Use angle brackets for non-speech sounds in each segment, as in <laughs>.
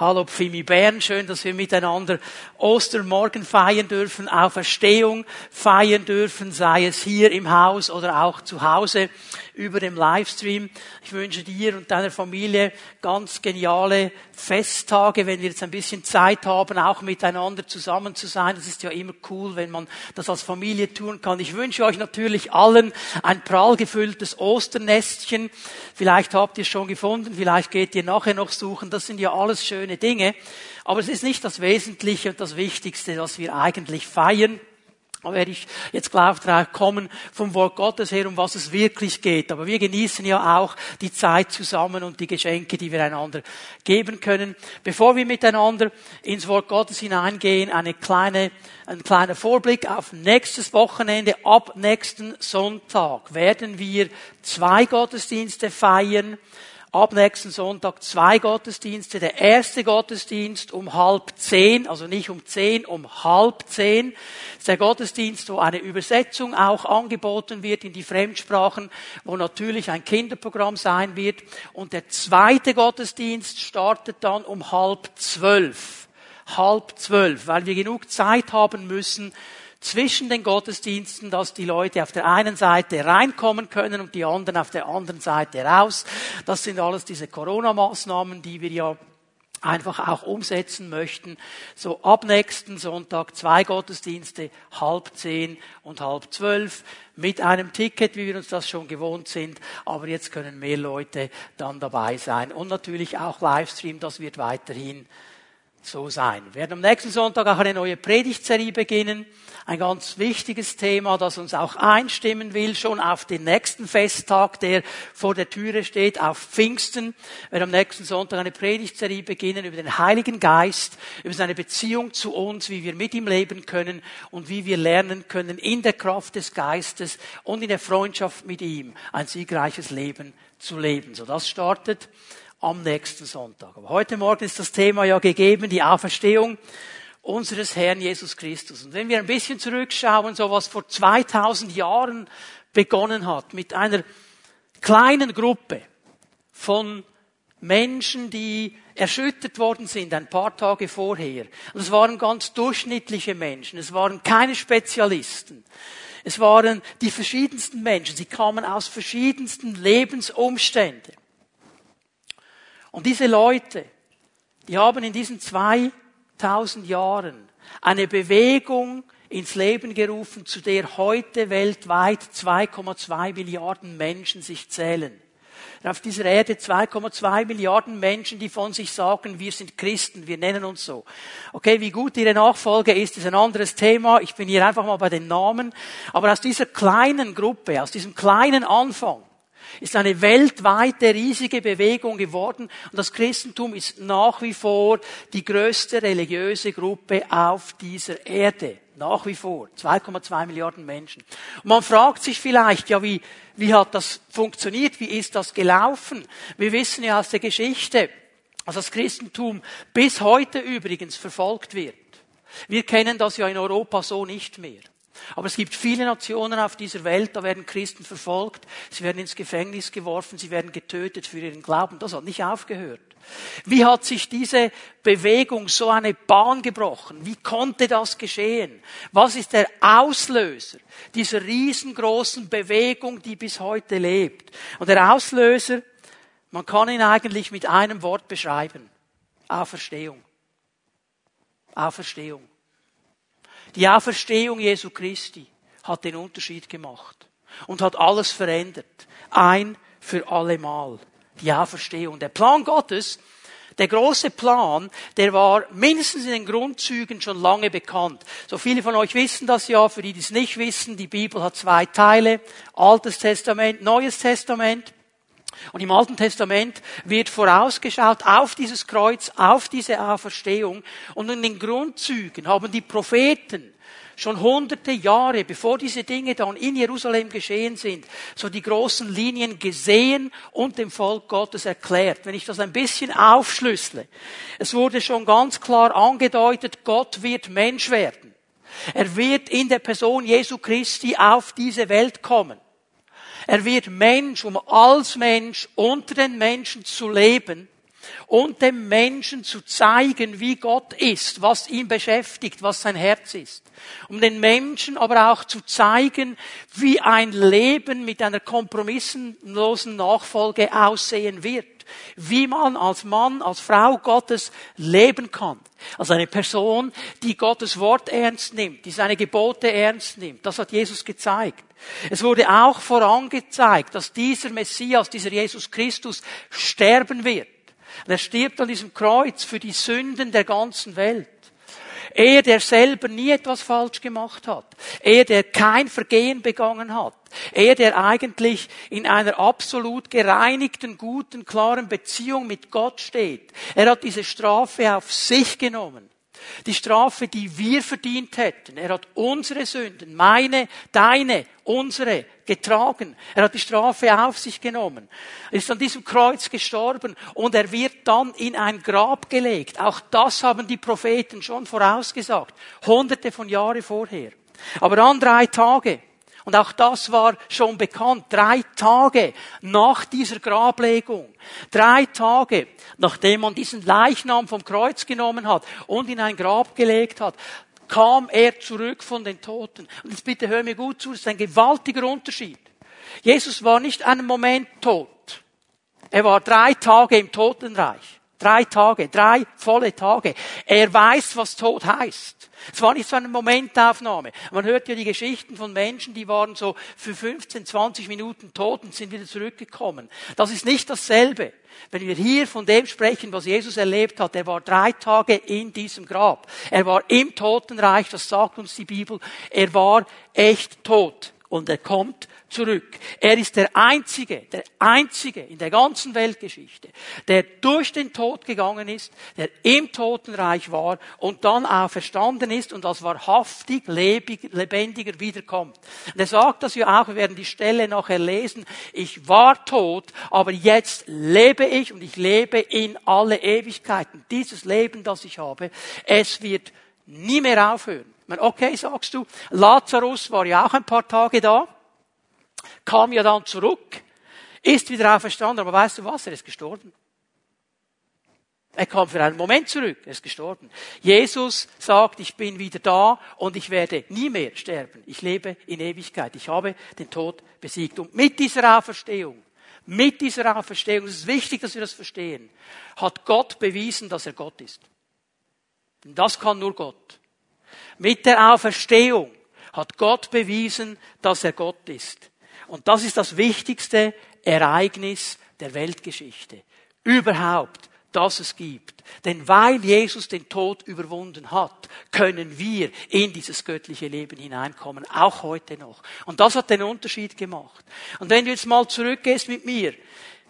Hallo Pfimi Bern, schön, dass wir miteinander Ostermorgen feiern dürfen, Auferstehung feiern dürfen, sei es hier im Haus oder auch zu Hause über dem Livestream. Ich wünsche dir und deiner Familie ganz geniale Festtage, wenn wir jetzt ein bisschen Zeit haben, auch miteinander zusammen zu sein. Das ist ja immer cool, wenn man das als Familie tun kann. Ich wünsche euch natürlich allen ein prall gefülltes Osternestchen. Vielleicht habt ihr es schon gefunden, vielleicht geht ihr nachher noch suchen. Das sind ja alles schöne Dinge. Aber es ist nicht das Wesentliche und das Wichtigste, was wir eigentlich feiern. Da werde ich jetzt gleich drauf kommen vom Wort Gottes her, um was es wirklich geht. Aber wir genießen ja auch die Zeit zusammen und die Geschenke, die wir einander geben können. Bevor wir miteinander ins Wort Gottes hineingehen, eine kleine, ein kleiner Vorblick auf nächstes Wochenende. Ab nächsten Sonntag werden wir zwei Gottesdienste feiern ab nächsten Sonntag zwei Gottesdienste. Der erste Gottesdienst um halb zehn, also nicht um zehn, um halb zehn. Ist der Gottesdienst, wo eine Übersetzung auch angeboten wird in die Fremdsprachen, wo natürlich ein Kinderprogramm sein wird. Und der zweite Gottesdienst startet dann um halb zwölf. Halb zwölf, weil wir genug Zeit haben müssen, zwischen den Gottesdiensten, dass die Leute auf der einen Seite reinkommen können und die anderen auf der anderen Seite raus. Das sind alles diese Corona-Maßnahmen, die wir ja einfach auch umsetzen möchten. So ab nächsten Sonntag zwei Gottesdienste, halb zehn und halb zwölf, mit einem Ticket, wie wir uns das schon gewohnt sind. Aber jetzt können mehr Leute dann dabei sein. Und natürlich auch Livestream, das wird weiterhin so sein. Wir werden am nächsten Sonntag auch eine neue Predigtserie beginnen. Ein ganz wichtiges Thema, das uns auch einstimmen will, schon auf den nächsten Festtag, der vor der Türe steht, auf Pfingsten. Wir werden am nächsten Sonntag eine Predigtserie beginnen über den Heiligen Geist, über seine Beziehung zu uns, wie wir mit ihm leben können und wie wir lernen können, in der Kraft des Geistes und in der Freundschaft mit ihm ein siegreiches Leben zu leben. So, das startet am nächsten Sonntag. Aber heute Morgen ist das Thema ja gegeben, die Auferstehung unseres Herrn Jesus Christus. Und wenn wir ein bisschen zurückschauen, so was vor 2000 Jahren begonnen hat, mit einer kleinen Gruppe von Menschen, die erschüttert worden sind ein paar Tage vorher. Und es waren ganz durchschnittliche Menschen, es waren keine Spezialisten. Es waren die verschiedensten Menschen, sie kamen aus verschiedensten Lebensumständen. Und diese Leute, die haben in diesen 2000 Jahren eine Bewegung ins Leben gerufen, zu der heute weltweit 2,2 Milliarden Menschen sich zählen. Auf dieser Erde 2,2 Milliarden Menschen, die von sich sagen, wir sind Christen, wir nennen uns so. Okay, wie gut ihre Nachfolge ist, ist ein anderes Thema. Ich bin hier einfach mal bei den Namen. Aber aus dieser kleinen Gruppe, aus diesem kleinen Anfang, ist eine weltweite riesige Bewegung geworden und das Christentum ist nach wie vor die größte religiöse Gruppe auf dieser Erde. Nach wie vor. 2,2 Milliarden Menschen. Und man fragt sich vielleicht, ja, wie, wie hat das funktioniert? Wie ist das gelaufen? Wir wissen ja aus der Geschichte, dass das Christentum bis heute übrigens verfolgt wird. Wir kennen das ja in Europa so nicht mehr. Aber es gibt viele Nationen auf dieser Welt, da werden Christen verfolgt, sie werden ins Gefängnis geworfen, sie werden getötet für ihren Glauben. Das hat nicht aufgehört. Wie hat sich diese Bewegung so eine Bahn gebrochen? Wie konnte das geschehen? Was ist der Auslöser dieser riesengroßen Bewegung, die bis heute lebt? Und der Auslöser, man kann ihn eigentlich mit einem Wort beschreiben. Auferstehung. Auferstehung. Die Auferstehung Jesu Christi hat den Unterschied gemacht und hat alles verändert. Ein für alle Mal. Die Auferstehung. Der Plan Gottes, der große Plan, der war mindestens in den Grundzügen schon lange bekannt. So viele von euch wissen das ja, für die, die es nicht wissen, die Bibel hat zwei Teile. Altes Testament, Neues Testament. Und im Alten Testament wird vorausgeschaut auf dieses Kreuz, auf diese Auferstehung. Und in den Grundzügen haben die Propheten schon hunderte Jahre, bevor diese Dinge dann in Jerusalem geschehen sind, so die großen Linien gesehen und dem Volk Gottes erklärt. Wenn ich das ein bisschen aufschlüssele, es wurde schon ganz klar angedeutet, Gott wird Mensch werden. Er wird in der Person Jesu Christi auf diese Welt kommen. Er wird Mensch, um als Mensch unter den Menschen zu leben. und dem Menschen zu zeigen, wie Gott ist, was ihn beschäftigt, was sein Herz ist. Um den Menschen aber auch zu zeigen, wie ein Leben mit einer kompromissenlosen Nachfolge aussehen wird. Wie man als Mann, als Frau Gottes leben kann. Als eine Person, die Gottes Wort ernst nimmt, die seine Gebote ernst nimmt. Das hat Jesus gezeigt. Es wurde auch vorangezeigt, dass dieser Messias, dieser Jesus Christus sterben wird. Und er stirbt an diesem Kreuz für die Sünden der ganzen Welt. Er, der selber nie etwas falsch gemacht hat. Er, der kein Vergehen begangen hat. Er, der eigentlich in einer absolut gereinigten, guten, klaren Beziehung mit Gott steht. Er hat diese Strafe auf sich genommen. Die Strafe, die wir verdient hätten. Er hat unsere Sünden, meine, deine, unsere, getragen. Er hat die Strafe auf sich genommen. Er ist an diesem Kreuz gestorben und er wird dann in ein Grab gelegt. Auch das haben die Propheten schon vorausgesagt. Hunderte von Jahren vorher. Aber an drei Tage und auch das war schon bekannt. Drei Tage nach dieser Grablegung. Drei Tage, nachdem man diesen Leichnam vom Kreuz genommen hat und in ein Grab gelegt hat, kam er zurück von den Toten. Und jetzt bitte hör mir gut zu, das ist ein gewaltiger Unterschied. Jesus war nicht einen Moment tot. Er war drei Tage im Totenreich. Drei Tage, drei volle Tage. Er weiß, was Tod heißt. Es war nicht so eine Momentaufnahme. Man hört ja die Geschichten von Menschen, die waren so für 15, 20 Minuten tot und sind wieder zurückgekommen. Das ist nicht dasselbe. Wenn wir hier von dem sprechen, was Jesus erlebt hat, er war drei Tage in diesem Grab. Er war im Totenreich, das sagt uns die Bibel. Er war echt tot und er kommt zurück. Er ist der Einzige, der Einzige in der ganzen Weltgeschichte, der durch den Tod gegangen ist, der im Totenreich war und dann auch verstanden ist und als wahrhaftig lebendiger wiederkommt. Und er sagt das ja auch, wir werden die Stelle nachher lesen, ich war tot, aber jetzt lebe ich und ich lebe in alle Ewigkeiten. Dieses Leben, das ich habe, es wird nie mehr aufhören. Okay, sagst du, Lazarus war ja auch ein paar Tage da kam ja dann zurück, ist wieder auferstanden, aber weißt du was? Er ist gestorben. Er kam für einen Moment zurück, er ist gestorben. Jesus sagt, ich bin wieder da und ich werde nie mehr sterben. Ich lebe in Ewigkeit. Ich habe den Tod besiegt. Und mit dieser Auferstehung, mit dieser Auferstehung, es ist wichtig, dass wir das verstehen, hat Gott bewiesen, dass er Gott ist. Und das kann nur Gott. Mit der Auferstehung hat Gott bewiesen, dass er Gott ist. Und das ist das wichtigste Ereignis der Weltgeschichte. Überhaupt, dass es gibt. Denn weil Jesus den Tod überwunden hat, können wir in dieses göttliche Leben hineinkommen, auch heute noch. Und das hat den Unterschied gemacht. Und wenn du jetzt mal zurückgehst mit mir,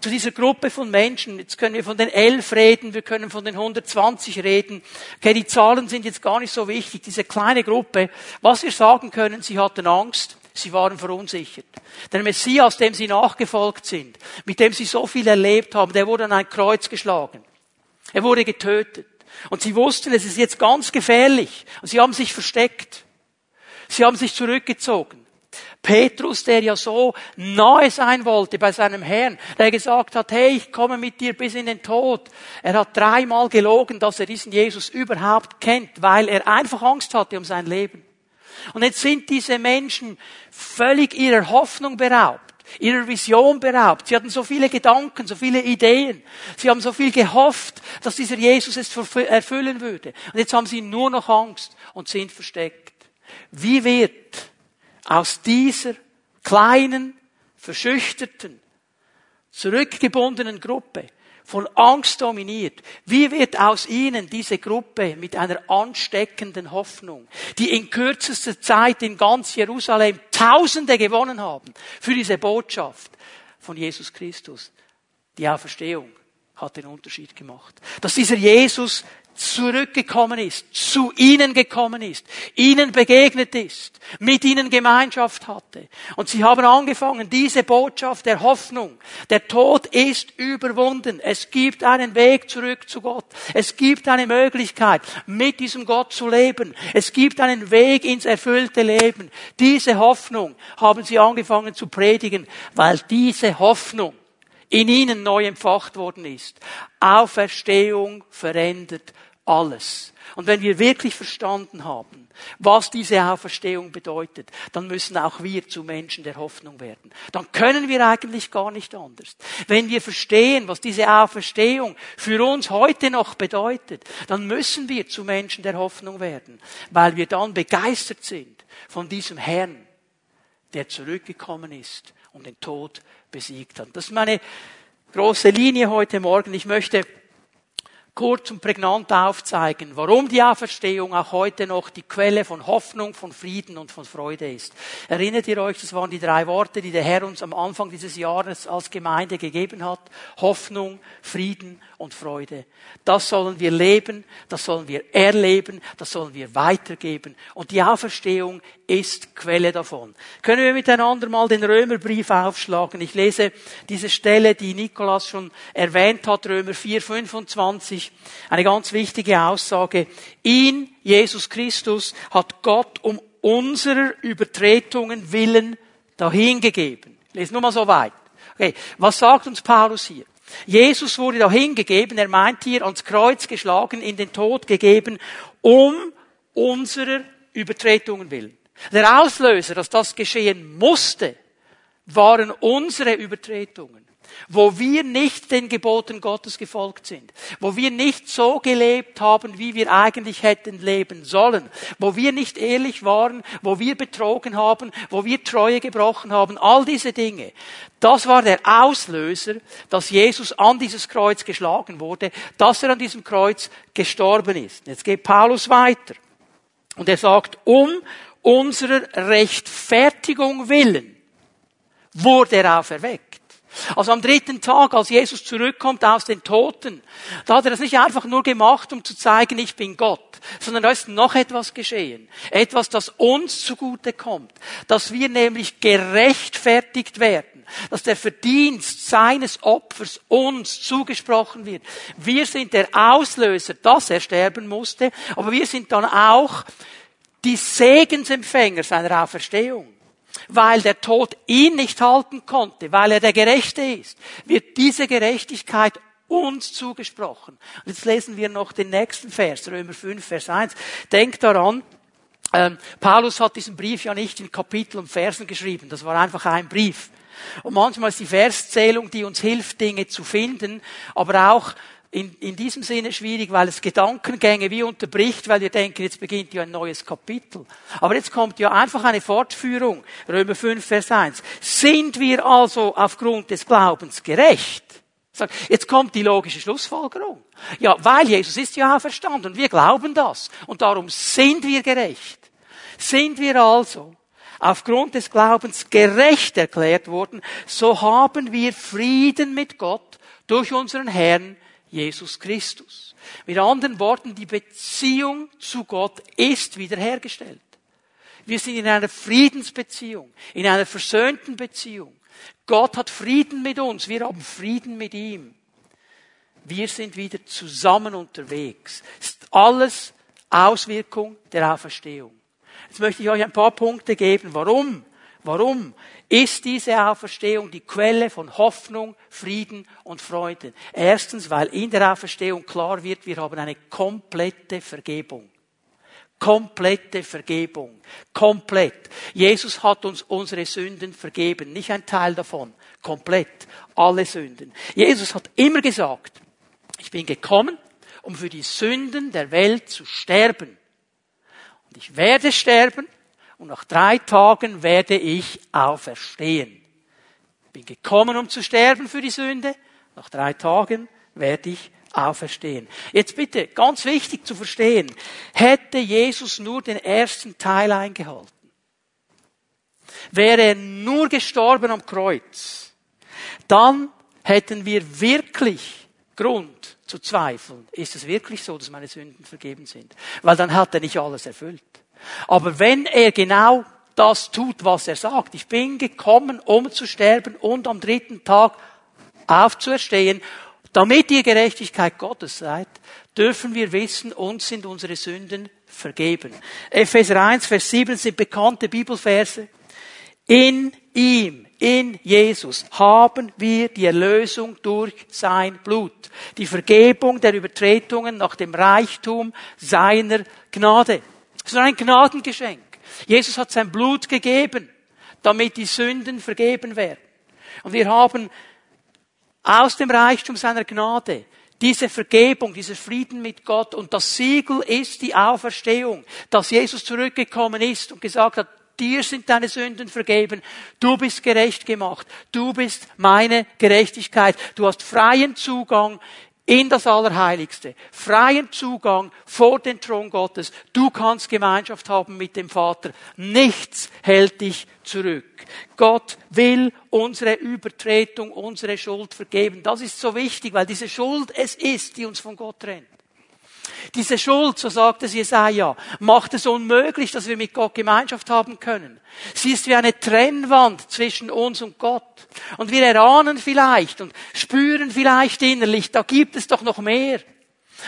zu dieser Gruppe von Menschen. Jetzt können wir von den elf reden, wir können von den 120 reden. Okay, die Zahlen sind jetzt gar nicht so wichtig. Diese kleine Gruppe, was wir sagen können, sie hatten Angst, Sie waren verunsichert. Der Messias, dem sie nachgefolgt sind, mit dem sie so viel erlebt haben, der wurde an ein Kreuz geschlagen. Er wurde getötet. Und sie wussten, es ist jetzt ganz gefährlich. Und sie haben sich versteckt. Sie haben sich zurückgezogen. Petrus, der ja so nahe sein wollte bei seinem Herrn, der gesagt hat, hey, ich komme mit dir bis in den Tod. Er hat dreimal gelogen, dass er diesen Jesus überhaupt kennt, weil er einfach Angst hatte um sein Leben. Und jetzt sind diese Menschen völlig ihrer Hoffnung beraubt ihrer Vision beraubt. Sie hatten so viele Gedanken, so viele Ideen. Sie haben so viel gehofft, dass dieser Jesus es erfüllen würde. Und jetzt haben sie nur noch Angst und sind versteckt. Wie wird aus dieser kleinen, verschüchterten, zurückgebundenen Gruppe von Angst dominiert. Wie wird aus ihnen diese Gruppe mit einer ansteckenden Hoffnung, die in kürzester Zeit in ganz Jerusalem Tausende gewonnen haben für diese Botschaft von Jesus Christus? Die Auferstehung hat den Unterschied gemacht. Dass dieser Jesus zurückgekommen ist, zu ihnen gekommen ist, ihnen begegnet ist, mit ihnen Gemeinschaft hatte. Und sie haben angefangen, diese Botschaft der Hoffnung, der Tod ist überwunden. Es gibt einen Weg zurück zu Gott. Es gibt eine Möglichkeit, mit diesem Gott zu leben. Es gibt einen Weg ins erfüllte Leben. Diese Hoffnung haben sie angefangen zu predigen, weil diese Hoffnung in ihnen neu empfacht worden ist. Auferstehung verändert alles. Und wenn wir wirklich verstanden haben, was diese Auferstehung bedeutet, dann müssen auch wir zu Menschen der Hoffnung werden. Dann können wir eigentlich gar nicht anders. Wenn wir verstehen, was diese Auferstehung für uns heute noch bedeutet, dann müssen wir zu Menschen der Hoffnung werden, weil wir dann begeistert sind von diesem Herrn, der zurückgekommen ist und den Tod besiegt hat. Das ist meine große Linie heute Morgen. Ich möchte kurz und prägnant aufzeigen, warum die Auferstehung auch heute noch die Quelle von Hoffnung, von Frieden und von Freude ist. Erinnert ihr euch, das waren die drei Worte, die der Herr uns am Anfang dieses Jahres als Gemeinde gegeben hat. Hoffnung, Frieden und Freude. Das sollen wir leben, das sollen wir erleben, das sollen wir weitergeben. Und die Auferstehung ist Quelle davon. Können wir miteinander mal den Römerbrief aufschlagen? Ich lese diese Stelle, die Nikolas schon erwähnt hat, Römer 4, 25. Eine ganz wichtige Aussage. Ihn, Jesus Christus, hat Gott um unserer Übertretungen willen dahingegeben. Ich lese nur mal so weit. Okay. Was sagt uns Paulus hier? Jesus wurde dahingegeben, er meint hier ans Kreuz geschlagen, in den Tod gegeben, um unserer Übertretungen willen. Der Auslöser, dass das geschehen musste, waren unsere Übertretungen wo wir nicht den Geboten Gottes gefolgt sind, wo wir nicht so gelebt haben, wie wir eigentlich hätten leben sollen, wo wir nicht ehrlich waren, wo wir betrogen haben, wo wir Treue gebrochen haben, all diese Dinge. Das war der Auslöser, dass Jesus an dieses Kreuz geschlagen wurde, dass er an diesem Kreuz gestorben ist. Jetzt geht Paulus weiter und er sagt, um unserer Rechtfertigung willen wurde er auferweckt. Also am dritten Tag, als Jesus zurückkommt aus den Toten, da hat er das nicht einfach nur gemacht, um zu zeigen, ich bin Gott, sondern da ist noch etwas geschehen. Etwas, das uns zugute kommt. Dass wir nämlich gerechtfertigt werden. Dass der Verdienst seines Opfers uns zugesprochen wird. Wir sind der Auslöser, dass er sterben musste, aber wir sind dann auch die Segensempfänger seiner Auferstehung weil der Tod ihn nicht halten konnte, weil er der Gerechte ist, wird diese Gerechtigkeit uns zugesprochen. Und jetzt lesen wir noch den nächsten Vers, Römer 5, Vers 1. Denkt daran, ähm, Paulus hat diesen Brief ja nicht in Kapitel und Versen geschrieben, das war einfach ein Brief. Und manchmal ist die Verszählung, die uns hilft, Dinge zu finden, aber auch in, in diesem Sinne schwierig, weil es Gedankengänge wie unterbricht, weil wir denken, jetzt beginnt ja ein neues Kapitel. Aber jetzt kommt ja einfach eine Fortführung. Römer 5, Vers 1. Sind wir also aufgrund des Glaubens gerecht? Jetzt kommt die logische Schlussfolgerung. Ja, weil Jesus ist ja auferstanden und wir glauben das. Und darum sind wir gerecht. Sind wir also aufgrund des Glaubens gerecht erklärt worden, so haben wir Frieden mit Gott durch unseren Herrn Jesus Christus. Mit anderen Worten, die Beziehung zu Gott ist wiederhergestellt. Wir sind in einer Friedensbeziehung, in einer versöhnten Beziehung. Gott hat Frieden mit uns, wir haben Frieden mit ihm. Wir sind wieder zusammen unterwegs. Das ist alles Auswirkung der Auferstehung. Jetzt möchte ich euch ein paar Punkte geben, warum Warum ist diese Auferstehung die Quelle von Hoffnung, Frieden und Freude? Erstens, weil in der Auferstehung klar wird, wir haben eine komplette Vergebung. Komplette Vergebung. Komplett. Jesus hat uns unsere Sünden vergeben. Nicht ein Teil davon. Komplett. Alle Sünden. Jesus hat immer gesagt, ich bin gekommen, um für die Sünden der Welt zu sterben. Und ich werde sterben und nach drei Tagen werde ich auferstehen. Bin gekommen, um zu sterben für die Sünde. Nach drei Tagen werde ich auferstehen. Jetzt bitte, ganz wichtig zu verstehen, hätte Jesus nur den ersten Teil eingehalten, wäre er nur gestorben am Kreuz, dann hätten wir wirklich Grund zu zweifeln. Ist es wirklich so, dass meine Sünden vergeben sind? Weil dann hat er nicht alles erfüllt. Aber wenn er genau das tut, was er sagt, ich bin gekommen, um zu sterben und am dritten Tag aufzuerstehen, damit ihr Gerechtigkeit Gottes seid, dürfen wir wissen, uns sind unsere Sünden vergeben. Epheser 1, Vers 7 sind bekannte Bibelverse. In ihm, In Jesus haben wir die Erlösung durch sein Blut. Die Vergebung der Übertretungen nach dem Reichtum seiner Gnade. Das ist ein Gnadengeschenk. Jesus hat sein Blut gegeben, damit die Sünden vergeben werden. Und wir haben aus dem Reichtum seiner Gnade diese Vergebung, dieser Frieden mit Gott und das Siegel ist die Auferstehung, dass Jesus zurückgekommen ist und gesagt hat, dir sind deine Sünden vergeben, du bist gerecht gemacht, du bist meine Gerechtigkeit, du hast freien Zugang in das Allerheiligste, freien Zugang vor den Thron Gottes. Du kannst Gemeinschaft haben mit dem Vater. Nichts hält dich zurück. Gott will unsere Übertretung, unsere Schuld vergeben. Das ist so wichtig, weil diese Schuld es ist, die uns von Gott trennt. Diese Schuld, so sagt es Jesaja, macht es unmöglich, dass wir mit Gott Gemeinschaft haben können. Sie ist wie eine Trennwand zwischen uns und Gott. Und wir erahnen vielleicht und spüren vielleicht innerlich, da gibt es doch noch mehr.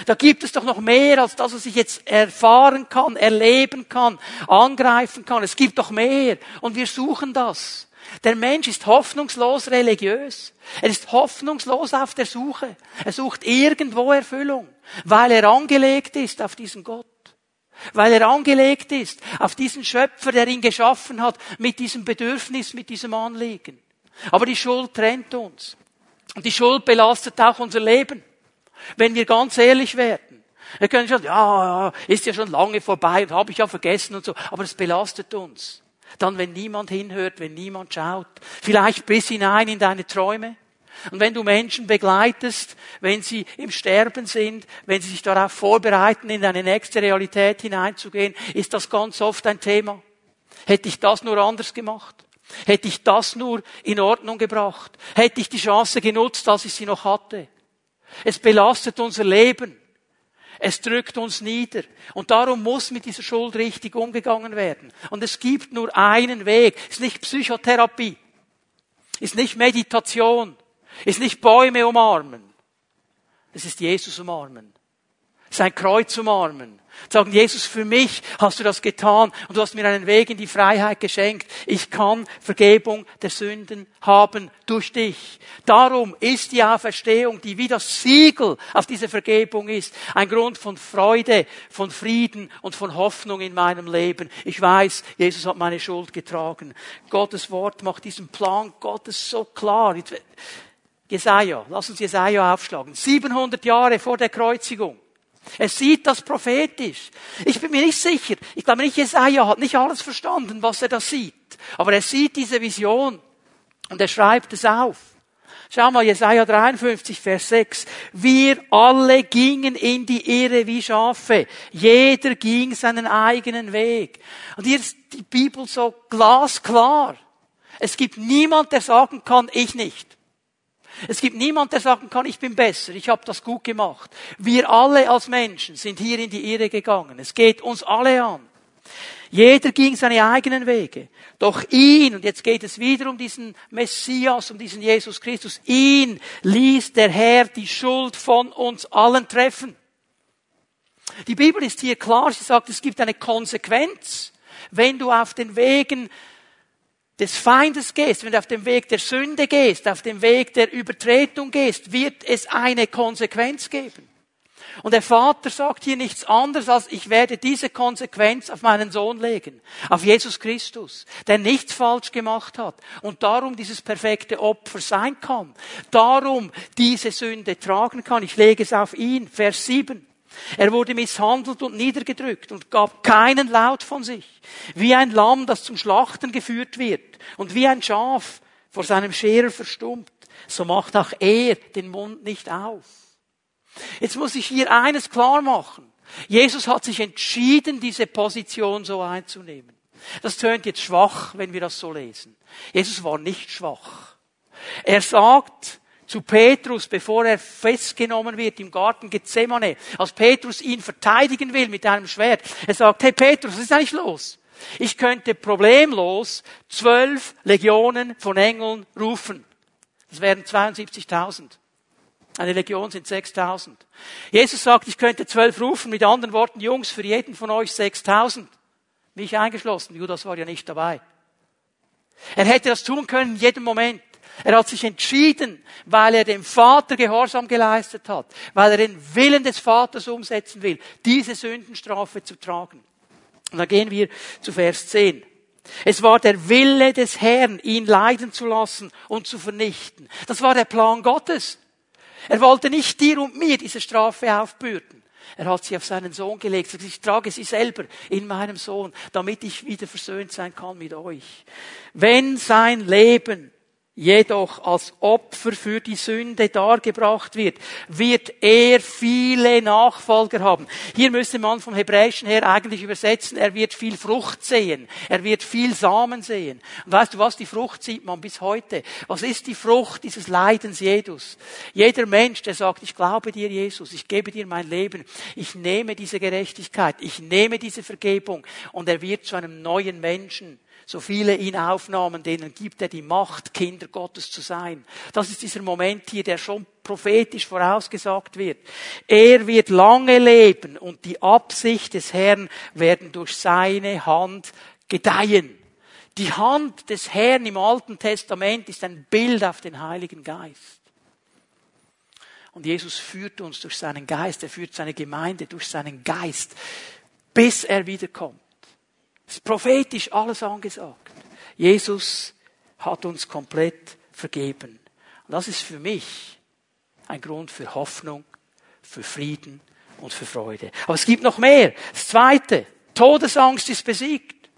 Da gibt es doch noch mehr als das, was ich jetzt erfahren kann, erleben kann, angreifen kann. Es gibt doch mehr. Und wir suchen das. Der Mensch ist hoffnungslos religiös. Er ist hoffnungslos auf der Suche. Er sucht irgendwo Erfüllung, weil er angelegt ist auf diesen Gott. Weil er angelegt ist auf diesen Schöpfer, der ihn geschaffen hat, mit diesem Bedürfnis, mit diesem Anliegen. Aber die Schuld trennt uns. Und die Schuld belastet auch unser Leben. Wenn wir ganz ehrlich werden. Wir können schon, ja, ist ja schon lange vorbei und habe ich ja vergessen und so. Aber es belastet uns. Dann, wenn niemand hinhört, wenn niemand schaut. Vielleicht bis hinein in deine Träume. Und wenn du Menschen begleitest, wenn sie im Sterben sind, wenn sie sich darauf vorbereiten, in eine nächste Realität hineinzugehen, ist das ganz oft ein Thema. Hätte ich das nur anders gemacht? Hätte ich das nur in Ordnung gebracht? Hätte ich die Chance genutzt, als ich sie noch hatte? Es belastet unser Leben. Es drückt uns nieder. Und darum muss mit dieser Schuld richtig umgegangen werden. Und es gibt nur einen Weg. Es ist nicht Psychotherapie. Es ist nicht Meditation. Ist nicht Bäume umarmen. Es ist Jesus umarmen. Sein Kreuz umarmen. Sagen, Jesus, für mich hast du das getan und du hast mir einen Weg in die Freiheit geschenkt. Ich kann Vergebung der Sünden haben durch dich. Darum ist die Auferstehung, die wie das Siegel auf diese Vergebung ist, ein Grund von Freude, von Frieden und von Hoffnung in meinem Leben. Ich weiß, Jesus hat meine Schuld getragen. Gottes Wort macht diesen Plan Gottes so klar. Jesaja, lass uns Jesaja aufschlagen. 700 Jahre vor der Kreuzigung. Er sieht das prophetisch. Ich bin mir nicht sicher. Ich glaube nicht, Jesaja hat nicht alles verstanden, was er da sieht. Aber er sieht diese Vision. Und er schreibt es auf. Schau mal, Jesaja 53, Vers 6. Wir alle gingen in die Irre wie Schafe. Jeder ging seinen eigenen Weg. Und hier ist die Bibel so glasklar. Es gibt niemand, der sagen kann, ich nicht. Es gibt niemand, der sagen kann, ich bin besser, ich habe das gut gemacht. Wir alle als Menschen sind hier in die Irre gegangen. Es geht uns alle an. Jeder ging seine eigenen Wege. Doch ihn, und jetzt geht es wieder um diesen Messias, um diesen Jesus Christus, ihn ließ der Herr die Schuld von uns allen treffen. Die Bibel ist hier klar, sie sagt, es gibt eine Konsequenz, wenn du auf den Wegen des Feindes gehst, wenn du auf dem Weg der Sünde gehst, auf dem Weg der Übertretung gehst, wird es eine Konsequenz geben. Und der Vater sagt hier nichts anderes als, ich werde diese Konsequenz auf meinen Sohn legen, auf Jesus Christus, der nichts falsch gemacht hat und darum dieses perfekte Opfer sein kann, darum diese Sünde tragen kann. Ich lege es auf ihn, Vers 7. Er wurde misshandelt und niedergedrückt und gab keinen Laut von sich. Wie ein Lamm, das zum Schlachten geführt wird und wie ein Schaf vor seinem Scherer verstummt, so macht auch er den Mund nicht auf. Jetzt muss ich hier eines klar machen. Jesus hat sich entschieden, diese Position so einzunehmen. Das tönt jetzt schwach, wenn wir das so lesen. Jesus war nicht schwach. Er sagt, zu Petrus, bevor er festgenommen wird im Garten Gethsemane, als Petrus ihn verteidigen will mit einem Schwert. Er sagt, hey Petrus, was ist eigentlich los? Ich könnte problemlos zwölf Legionen von Engeln rufen. Das wären 72.000. Eine Legion sind 6.000. Jesus sagt, ich könnte zwölf rufen, mit anderen Worten, Jungs, für jeden von euch 6.000. Mich eingeschlossen, Judas war ja nicht dabei. Er hätte das tun können in jedem Moment. Er hat sich entschieden, weil er dem Vater Gehorsam geleistet hat, weil er den Willen des Vaters umsetzen will, diese Sündenstrafe zu tragen. Und dann gehen wir zu Vers 10. Es war der Wille des Herrn, ihn leiden zu lassen und zu vernichten. Das war der Plan Gottes. Er wollte nicht dir und mir diese Strafe aufbürden. Er hat sie auf seinen Sohn gelegt. Ich trage sie selber in meinem Sohn, damit ich wieder versöhnt sein kann mit euch. Wenn sein Leben jedoch als Opfer für die Sünde dargebracht wird, wird er viele Nachfolger haben. Hier müsste man vom Hebräischen her eigentlich übersetzen, er wird viel Frucht sehen, er wird viel Samen sehen. Und weißt du was, die Frucht sieht man bis heute. Was ist die Frucht dieses Leidens Jesus? Jeder Mensch, der sagt, ich glaube dir Jesus, ich gebe dir mein Leben, ich nehme diese Gerechtigkeit, ich nehme diese Vergebung und er wird zu einem neuen Menschen so viele ihn aufnahmen, denen gibt er die Macht, Kinder Gottes zu sein. Das ist dieser Moment hier, der schon prophetisch vorausgesagt wird. Er wird lange leben und die Absicht des Herrn werden durch seine Hand gedeihen. Die Hand des Herrn im Alten Testament ist ein Bild auf den Heiligen Geist. Und Jesus führt uns durch seinen Geist, er führt seine Gemeinde durch seinen Geist, bis er wiederkommt. Ist prophetisch alles angesagt. Jesus hat uns komplett vergeben. Und das ist für mich ein Grund für Hoffnung, für Frieden und für Freude. Aber es gibt noch mehr. Das zweite, Todesangst ist besiegt.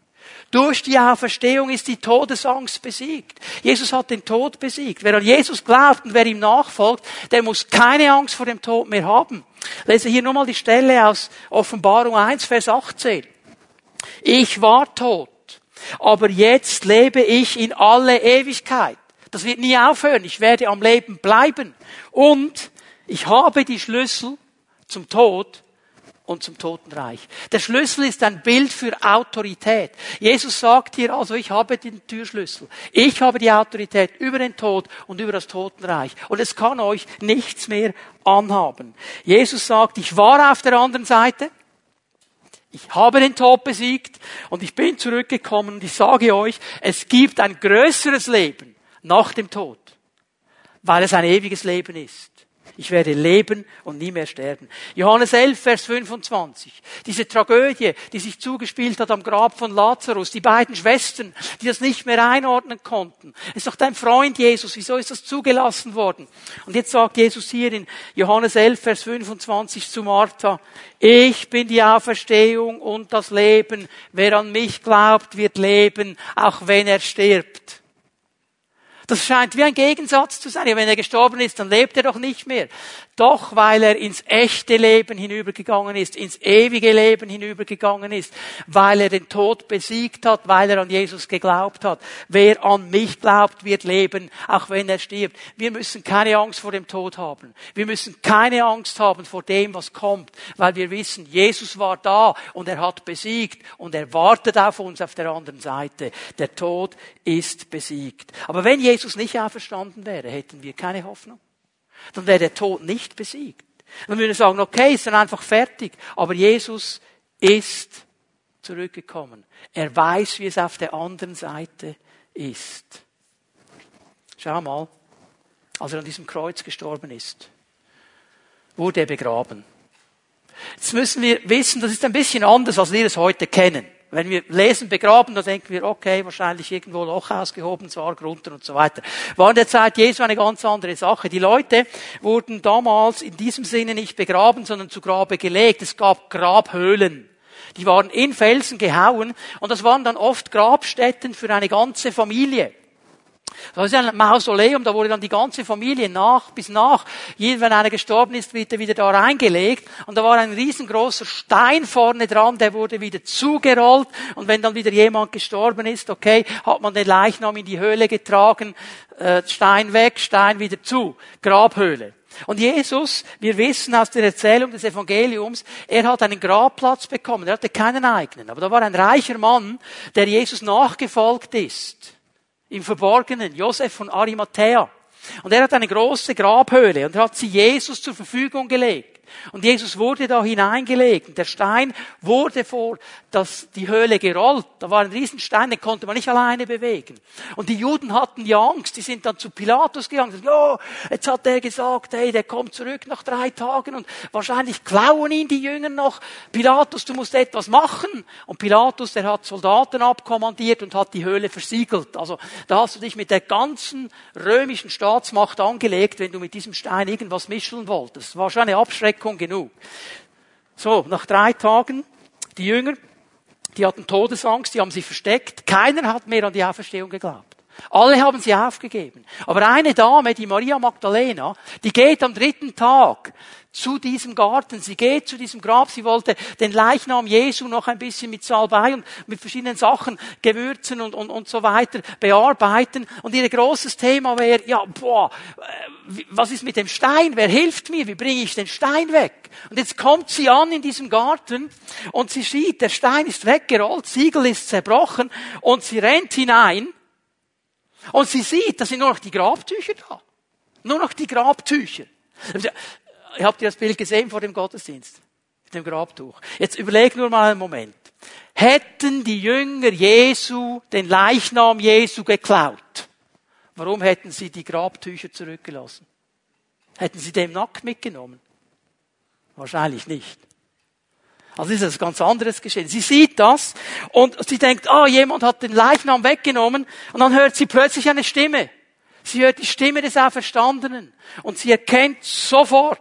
Durch die Auferstehung ist die Todesangst besiegt. Jesus hat den Tod besiegt. Wer an Jesus glaubt und wer ihm nachfolgt, der muss keine Angst vor dem Tod mehr haben. lese hier nochmal die Stelle aus Offenbarung 1, Vers 18. Ich war tot, aber jetzt lebe ich in alle Ewigkeit. Das wird nie aufhören. Ich werde am Leben bleiben. Und ich habe die Schlüssel zum Tod und zum Totenreich. Der Schlüssel ist ein Bild für Autorität. Jesus sagt hier also, ich habe den Türschlüssel. Ich habe die Autorität über den Tod und über das Totenreich. Und es kann euch nichts mehr anhaben. Jesus sagt, ich war auf der anderen Seite. Ich habe den Tod besiegt und ich bin zurückgekommen und ich sage euch, es gibt ein größeres Leben nach dem Tod, weil es ein ewiges Leben ist. Ich werde leben und nie mehr sterben. Johannes 11, Vers 25. Diese Tragödie, die sich zugespielt hat am Grab von Lazarus. Die beiden Schwestern, die das nicht mehr einordnen konnten. ist doch dein Freund Jesus. Wieso ist das zugelassen worden? Und jetzt sagt Jesus hier in Johannes 11, Vers 25 zu Martha, ich bin die Auferstehung und das Leben. Wer an mich glaubt, wird leben, auch wenn er stirbt. Das scheint wie ein Gegensatz zu sein. Ja, wenn er gestorben ist, dann lebt er doch nicht mehr. Doch weil er ins echte Leben hinübergegangen ist, ins ewige Leben hinübergegangen ist, weil er den Tod besiegt hat, weil er an Jesus geglaubt hat. Wer an mich glaubt, wird leben, auch wenn er stirbt. Wir müssen keine Angst vor dem Tod haben. Wir müssen keine Angst haben vor dem, was kommt, weil wir wissen, Jesus war da und er hat besiegt und er wartet auf uns auf der anderen Seite. Der Tod ist besiegt. Aber wenn Jesus nicht auferstanden wäre, hätten wir keine Hoffnung dann wäre der Tod nicht besiegt. Dann würden wir sagen, okay, ist dann einfach fertig. Aber Jesus ist zurückgekommen. Er weiß, wie es auf der anderen Seite ist. Schau mal, als er an diesem Kreuz gestorben ist, wurde er begraben. Jetzt müssen wir wissen, das ist ein bisschen anders, als wir es heute kennen. Wenn wir lesen begraben, dann denken wir, okay, wahrscheinlich irgendwo Loch ausgehoben, Sarg runter und so weiter. War in der Zeit Jesu eine ganz andere Sache. Die Leute wurden damals in diesem Sinne nicht begraben, sondern zu Grabe gelegt. Es gab Grabhöhlen. Die waren in Felsen gehauen und das waren dann oft Grabstätten für eine ganze Familie. Das ist ein Mausoleum, da wurde dann die ganze Familie nach bis nach. Wenn einer gestorben ist, wird er wieder da reingelegt. Und da war ein riesengroßer Stein vorne dran, der wurde wieder zugerollt. Und wenn dann wieder jemand gestorben ist, okay, hat man den Leichnam in die Höhle getragen, äh, Stein weg, Stein wieder zu, Grabhöhle. Und Jesus, wir wissen aus der Erzählung des Evangeliums, er hat einen Grabplatz bekommen, er hatte keinen eigenen. Aber da war ein reicher Mann, der Jesus nachgefolgt ist im Verborgenen, Josef von Arimathea. Und er hat eine große Grabhöhle und er hat sie Jesus zur Verfügung gelegt. Und Jesus wurde da hineingelegt. Und der Stein wurde vor das, die Höhle gerollt. Da war ein Riesenstein, den konnte man nicht alleine bewegen. Und die Juden hatten ja Angst. Die sind dann zu Pilatus gegangen. Ja, jetzt hat er gesagt, hey, der kommt zurück nach drei Tagen und wahrscheinlich klauen ihn die Jünger noch. Pilatus, du musst etwas machen. Und Pilatus, der hat Soldaten abkommandiert und hat die Höhle versiegelt. Also da hast du dich mit der ganzen römischen Staatsmacht angelegt, wenn du mit diesem Stein irgendwas mischen wolltest. Das war schon eine Abschreckung genug. So, nach drei Tagen, die Jünger, die hatten Todesangst, die haben sich versteckt. Keiner hat mehr an die Auferstehung geglaubt. Alle haben sie aufgegeben. Aber eine Dame, die Maria Magdalena, die geht am dritten Tag zu diesem Garten. Sie geht zu diesem Grab. Sie wollte den Leichnam Jesu noch ein bisschen mit Salbei und mit verschiedenen Sachen, Gewürzen und, und, und so weiter bearbeiten. Und ihr großes Thema wäre, ja, boah, äh, was ist mit dem Stein? Wer hilft mir? Wie bringe ich den Stein weg? Und jetzt kommt sie an in diesem Garten und sie sieht, der Stein ist weggerollt, Siegel ist zerbrochen und sie rennt hinein und sie sieht, da sind nur noch die Grabtücher da. Nur noch die Grabtücher. Habt ihr das Bild gesehen vor dem Gottesdienst? Mit dem Grabtuch. Jetzt überleg nur mal einen Moment. Hätten die Jünger Jesu den Leichnam Jesu geklaut, warum hätten sie die Grabtücher zurückgelassen? Hätten sie dem nackt mitgenommen? Wahrscheinlich nicht. Also ist das ganz anderes geschehen. Sie sieht das und sie denkt, ah, oh, jemand hat den Leichnam weggenommen und dann hört sie plötzlich eine Stimme. Sie hört die Stimme des Auferstandenen und sie erkennt sofort,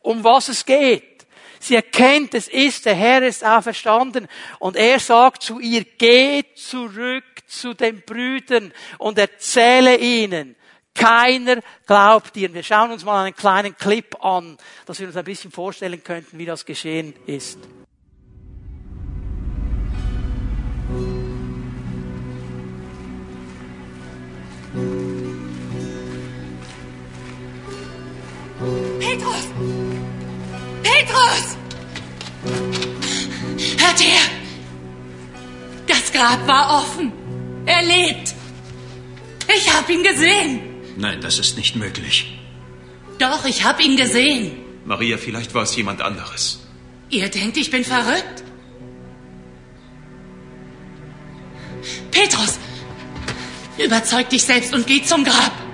um was es geht. Sie erkennt, es ist der Herr ist auferstanden und er sagt zu ihr, geh zurück zu den Brüdern und erzähle ihnen. Keiner glaubt dir. Wir schauen uns mal einen kleinen Clip an, dass wir uns ein bisschen vorstellen könnten, wie das geschehen ist. Petrus! Petrus! Hört her! Das Grab war offen. Er lebt. Ich habe ihn gesehen. Nein, das ist nicht möglich. Doch, ich habe ihn gesehen. Maria, vielleicht war es jemand anderes. Ihr denkt, ich bin verrückt? Petrus, überzeug dich selbst und geh zum Grab.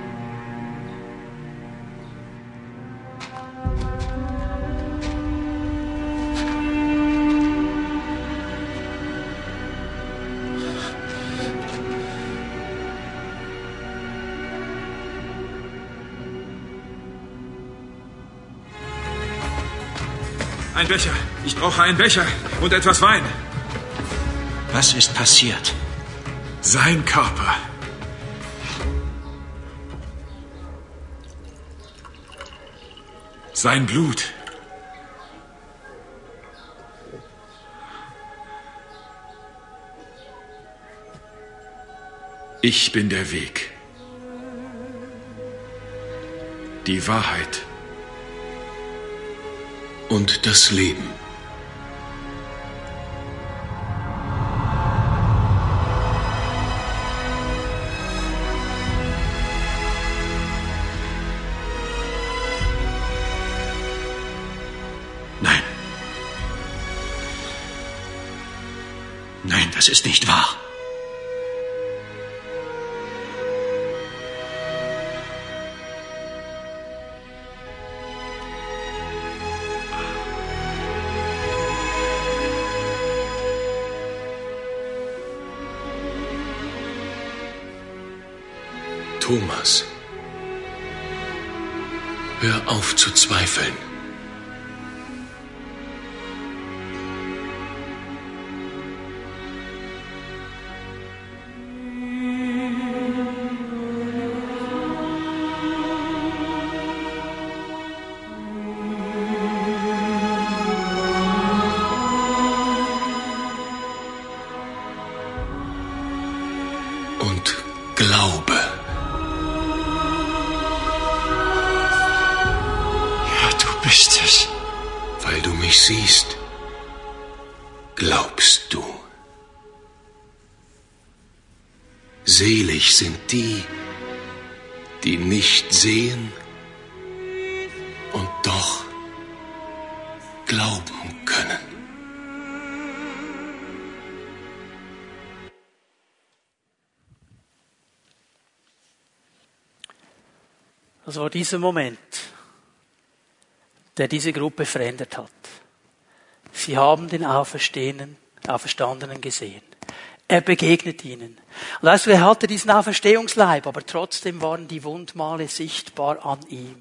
Becher. Ich brauche einen Becher und etwas Wein. Was ist passiert? Sein Körper. Sein Blut. Ich bin der Weg. Die Wahrheit und das Leben. Nein. Nein, das ist nicht wahr. Hör auf zu zweifeln. Selig sind die, die nicht sehen und doch glauben können. Das war dieser Moment, der diese Gruppe verändert hat. Sie haben den Auferstehenden, Auferstandenen gesehen. Er begegnet ihnen. Und du, er hatte diesen Auferstehungsleib, aber trotzdem waren die Wundmale sichtbar an ihm.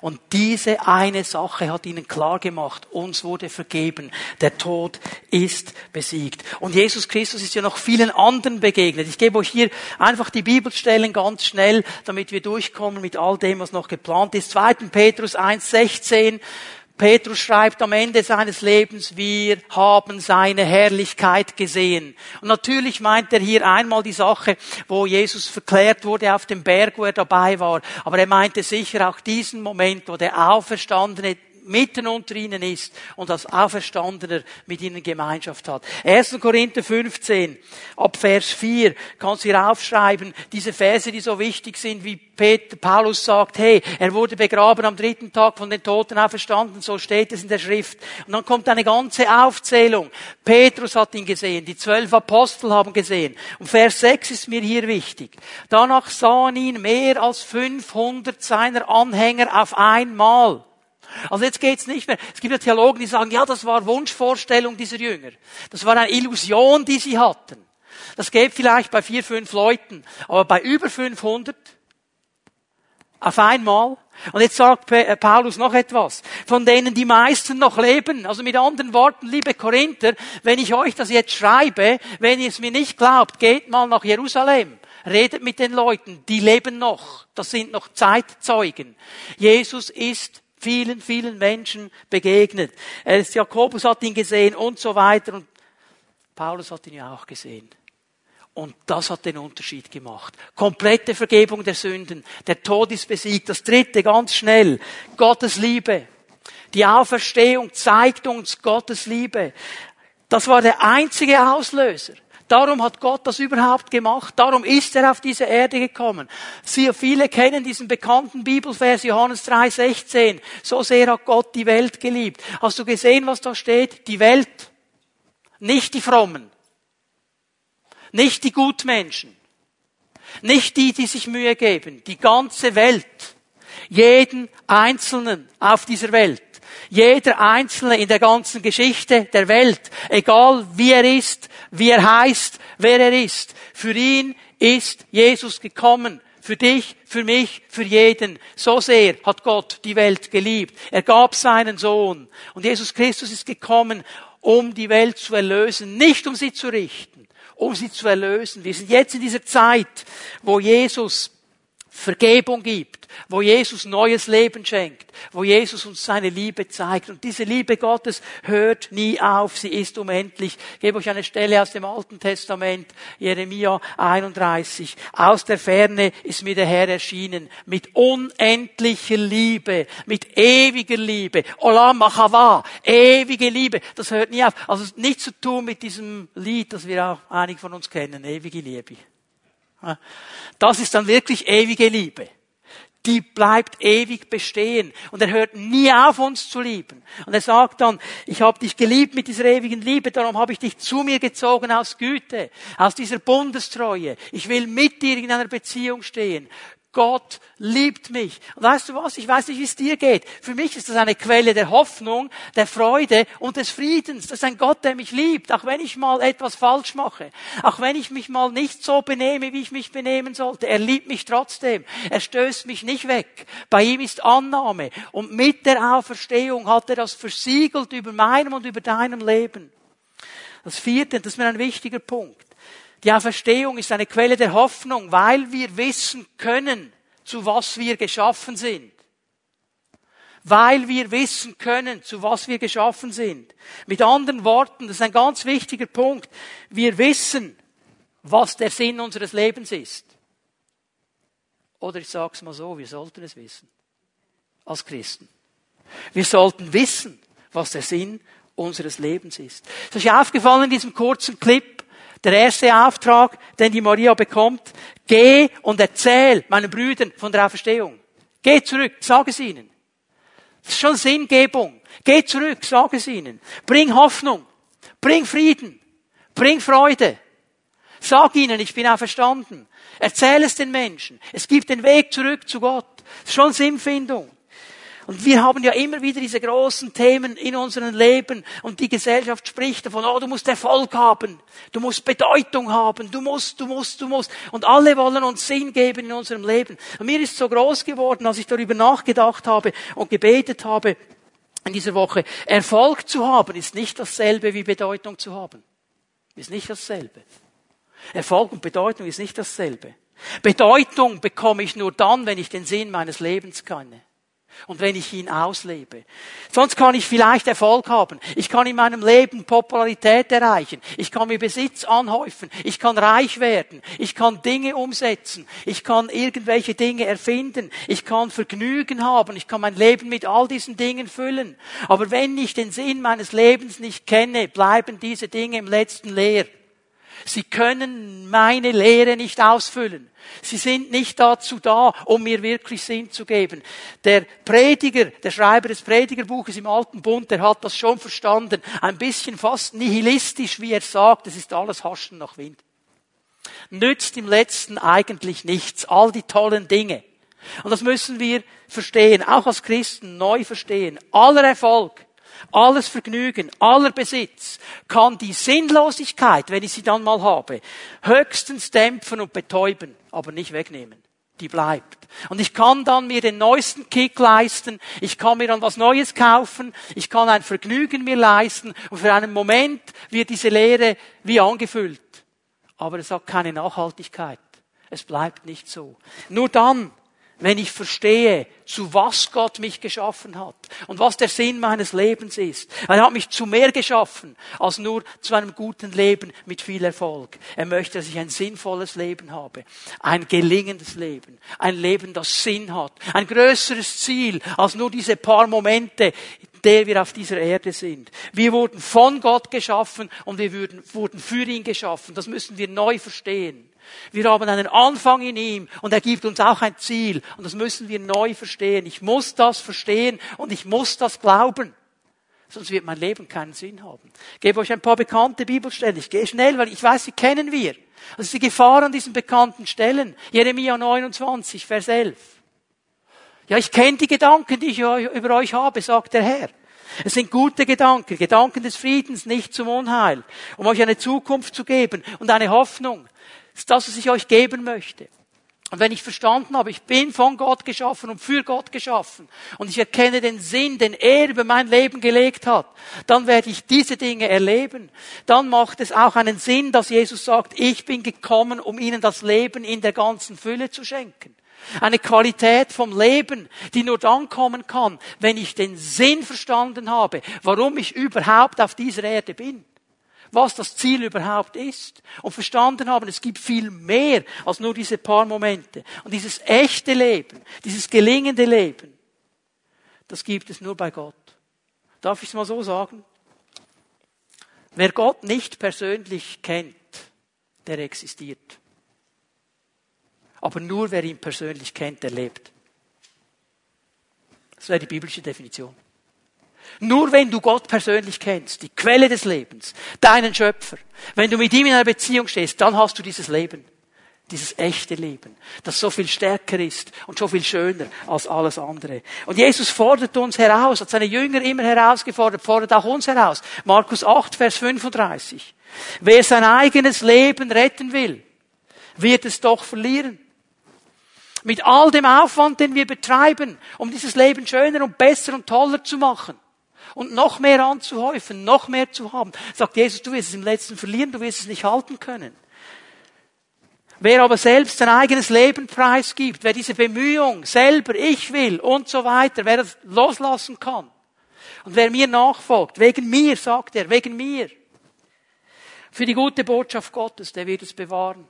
Und diese eine Sache hat ihnen klar gemacht, uns wurde vergeben, der Tod ist besiegt. Und Jesus Christus ist ja noch vielen anderen begegnet. Ich gebe euch hier einfach die Bibelstellen ganz schnell, damit wir durchkommen mit all dem, was noch geplant ist. 2. Petrus 1, 16. Petrus schreibt am Ende seines Lebens, wir haben seine Herrlichkeit gesehen. Und natürlich meint er hier einmal die Sache, wo Jesus verklärt wurde auf dem Berg, wo er dabei war. Aber er meinte sicher auch diesen Moment, wo der Auferstandene mitten unter ihnen ist und als Auferstandener mit ihnen Gemeinschaft hat. 1. Korinther 15, ab Vers 4, kannst du hier aufschreiben, diese Verse, die so wichtig sind, wie Peter, Paulus sagt, hey, er wurde begraben am dritten Tag von den Toten auferstanden, so steht es in der Schrift. Und dann kommt eine ganze Aufzählung. Petrus hat ihn gesehen, die zwölf Apostel haben gesehen. Und Vers 6 ist mir hier wichtig. Danach sahen ihn mehr als 500 seiner Anhänger auf einmal. Also jetzt geht's nicht mehr. Es gibt ja Theologen, die sagen, ja, das war Wunschvorstellung dieser Jünger. Das war eine Illusion, die sie hatten. Das geht vielleicht bei vier, fünf Leuten, aber bei über 500 auf einmal. Und jetzt sagt äh, Paulus noch etwas, von denen die meisten noch leben. Also mit anderen Worten, liebe Korinther, wenn ich euch das jetzt schreibe, wenn ihr es mir nicht glaubt, geht mal nach Jerusalem. Redet mit den Leuten, die leben noch. Das sind noch Zeitzeugen. Jesus ist vielen, vielen Menschen begegnet. Er ist, Jakobus hat ihn gesehen und so weiter und Paulus hat ihn ja auch gesehen. Und das hat den Unterschied gemacht. Komplette Vergebung der Sünden. Der Tod ist besiegt. Das dritte ganz schnell. Gottes Liebe. Die Auferstehung zeigt uns Gottes Liebe. Das war der einzige Auslöser. Darum hat Gott das überhaupt gemacht. Darum ist er auf diese Erde gekommen. Sie, viele kennen diesen bekannten Bibelvers Johannes 3,16. So sehr hat Gott die Welt geliebt. Hast du gesehen, was da steht? Die Welt. Nicht die Frommen. Nicht die Gutmenschen. Nicht die, die sich Mühe geben. Die ganze Welt. Jeden Einzelnen auf dieser Welt. Jeder Einzelne in der ganzen Geschichte der Welt, egal wie er ist, wie er heißt, wer er ist. Für ihn ist Jesus gekommen. Für dich, für mich, für jeden. So sehr hat Gott die Welt geliebt. Er gab seinen Sohn. Und Jesus Christus ist gekommen, um die Welt zu erlösen, nicht um sie zu richten, um sie zu erlösen. Wir sind jetzt in dieser Zeit, wo Jesus Vergebung gibt, wo Jesus neues Leben schenkt, wo Jesus uns seine Liebe zeigt. Und diese Liebe Gottes hört nie auf, sie ist unendlich. Ich gebe euch eine Stelle aus dem Alten Testament, Jeremia 31. Aus der Ferne ist mir der Herr erschienen, mit unendlicher Liebe, mit ewiger Liebe. Olam Achava, ewige Liebe, das hört nie auf. Also nichts zu tun mit diesem Lied, das wir auch einige von uns kennen, ewige Liebe. Das ist dann wirklich ewige Liebe. Die bleibt ewig bestehen. Und er hört nie auf, uns zu lieben. Und er sagt dann, ich habe dich geliebt mit dieser ewigen Liebe, darum habe ich dich zu mir gezogen aus Güte, aus dieser Bundestreue. Ich will mit dir in einer Beziehung stehen. Gott liebt mich. Und weißt du was? Ich weiß nicht, wie es dir geht. Für mich ist das eine Quelle der Hoffnung, der Freude und des Friedens. Das ist ein Gott, der mich liebt, auch wenn ich mal etwas falsch mache. Auch wenn ich mich mal nicht so benehme, wie ich mich benehmen sollte. Er liebt mich trotzdem. Er stößt mich nicht weg. Bei ihm ist Annahme. Und mit der Auferstehung hat er das versiegelt über meinem und über deinem Leben. Das vierte, das ist mir ein wichtiger Punkt. Die Auferstehung ist eine Quelle der Hoffnung, weil wir wissen können, zu was wir geschaffen sind. Weil wir wissen können, zu was wir geschaffen sind. Mit anderen Worten, das ist ein ganz wichtiger Punkt, wir wissen, was der Sinn unseres Lebens ist. Oder ich sage es mal so, wir sollten es wissen. Als Christen. Wir sollten wissen, was der Sinn unseres Lebens ist. Ist euch aufgefallen in diesem kurzen Clip? Der erste Auftrag, den die Maria bekommt, geh und erzähl meinen Brüdern von der Auferstehung. Geh zurück, sag es ihnen. Das ist schon Sinngebung. Geh zurück, sag es ihnen. Bring Hoffnung. Bring Frieden. Bring Freude. Sag ihnen, ich bin auferstanden. Erzähl es den Menschen. Es gibt den Weg zurück zu Gott. Das ist schon Sinnfindung. Und wir haben ja immer wieder diese großen Themen in unserem Leben und die Gesellschaft spricht davon, oh, du musst Erfolg haben, du musst Bedeutung haben, du musst, du musst, du musst. Und alle wollen uns Sinn geben in unserem Leben. Und mir ist so groß geworden, als ich darüber nachgedacht habe und gebetet habe in dieser Woche, Erfolg zu haben ist nicht dasselbe wie Bedeutung zu haben. Ist nicht dasselbe. Erfolg und Bedeutung ist nicht dasselbe. Bedeutung bekomme ich nur dann, wenn ich den Sinn meines Lebens kenne und wenn ich ihn auslebe. Sonst kann ich vielleicht Erfolg haben. Ich kann in meinem Leben Popularität erreichen. Ich kann mir Besitz anhäufen. Ich kann reich werden. Ich kann Dinge umsetzen. Ich kann irgendwelche Dinge erfinden. Ich kann Vergnügen haben. Ich kann mein Leben mit all diesen Dingen füllen. Aber wenn ich den Sinn meines Lebens nicht kenne, bleiben diese Dinge im letzten leer. Sie können meine Lehre nicht ausfüllen. Sie sind nicht dazu da, um mir wirklich Sinn zu geben. Der Prediger, der Schreiber des Predigerbuches im Alten Bund, der hat das schon verstanden. Ein bisschen fast nihilistisch, wie er sagt, es ist alles Haschen nach Wind. Nützt im Letzten eigentlich nichts. All die tollen Dinge. Und das müssen wir verstehen, auch als Christen neu verstehen. Aller Erfolg alles Vergnügen, aller Besitz kann die Sinnlosigkeit, wenn ich sie dann mal habe, höchstens dämpfen und betäuben, aber nicht wegnehmen. Die bleibt. Und ich kann dann mir den neuesten Kick leisten, ich kann mir dann was Neues kaufen, ich kann ein Vergnügen mir leisten und für einen Moment wird diese Lehre wie angefüllt. Aber es hat keine Nachhaltigkeit. Es bleibt nicht so. Nur dann, wenn ich verstehe, zu was Gott mich geschaffen hat und was der Sinn meines Lebens ist. Er hat mich zu mehr geschaffen als nur zu einem guten Leben mit viel Erfolg. Er möchte, dass ich ein sinnvolles Leben habe, ein gelingendes Leben, ein Leben, das Sinn hat, ein größeres Ziel als nur diese paar Momente, der wir auf dieser Erde sind. Wir wurden von Gott geschaffen und wir wurden für ihn geschaffen. Das müssen wir neu verstehen. Wir haben einen Anfang in ihm und er gibt uns auch ein Ziel und das müssen wir neu verstehen. Ich muss das verstehen und ich muss das glauben. Sonst wird mein Leben keinen Sinn haben. Ich gebe euch ein paar bekannte Bibelstellen. Ich gehe schnell, weil ich weiß, sie kennen wir. Das ist die Gefahr an diesen bekannten Stellen. Jeremia 29, Vers 11. Ja, ich kenne die Gedanken, die ich über euch habe, sagt der Herr. Es sind gute Gedanken, Gedanken des Friedens, nicht zum Unheil, um euch eine Zukunft zu geben und eine Hoffnung. Ist das, was ich euch geben möchte. Und wenn ich verstanden habe, ich bin von Gott geschaffen und für Gott geschaffen und ich erkenne den Sinn, den er über mein Leben gelegt hat, dann werde ich diese Dinge erleben. Dann macht es auch einen Sinn, dass Jesus sagt, ich bin gekommen, um ihnen das Leben in der ganzen Fülle zu schenken. Eine Qualität vom Leben, die nur dann kommen kann, wenn ich den Sinn verstanden habe, warum ich überhaupt auf dieser Erde bin was das Ziel überhaupt ist und verstanden haben, es gibt viel mehr als nur diese paar Momente. Und dieses echte Leben, dieses gelingende Leben, das gibt es nur bei Gott. Darf ich es mal so sagen? Wer Gott nicht persönlich kennt, der existiert. Aber nur wer ihn persönlich kennt, der lebt. Das wäre die biblische Definition. Nur wenn du Gott persönlich kennst, die Quelle des Lebens, deinen Schöpfer, wenn du mit ihm in einer Beziehung stehst, dann hast du dieses Leben, dieses echte Leben, das so viel stärker ist und so viel schöner als alles andere. Und Jesus fordert uns heraus, hat seine Jünger immer herausgefordert, fordert auch uns heraus. Markus 8, Vers 35. Wer sein eigenes Leben retten will, wird es doch verlieren. Mit all dem Aufwand, den wir betreiben, um dieses Leben schöner und besser und toller zu machen und noch mehr anzuhäufen, noch mehr zu haben. Sagt Jesus, du wirst es im letzten verlieren, du wirst es nicht halten können. Wer aber selbst sein eigenes Leben preisgibt, wer diese Bemühung selber, ich will und so weiter, wer das loslassen kann und wer mir nachfolgt, wegen mir, sagt er, wegen mir, für die gute Botschaft Gottes, der wird es bewahren.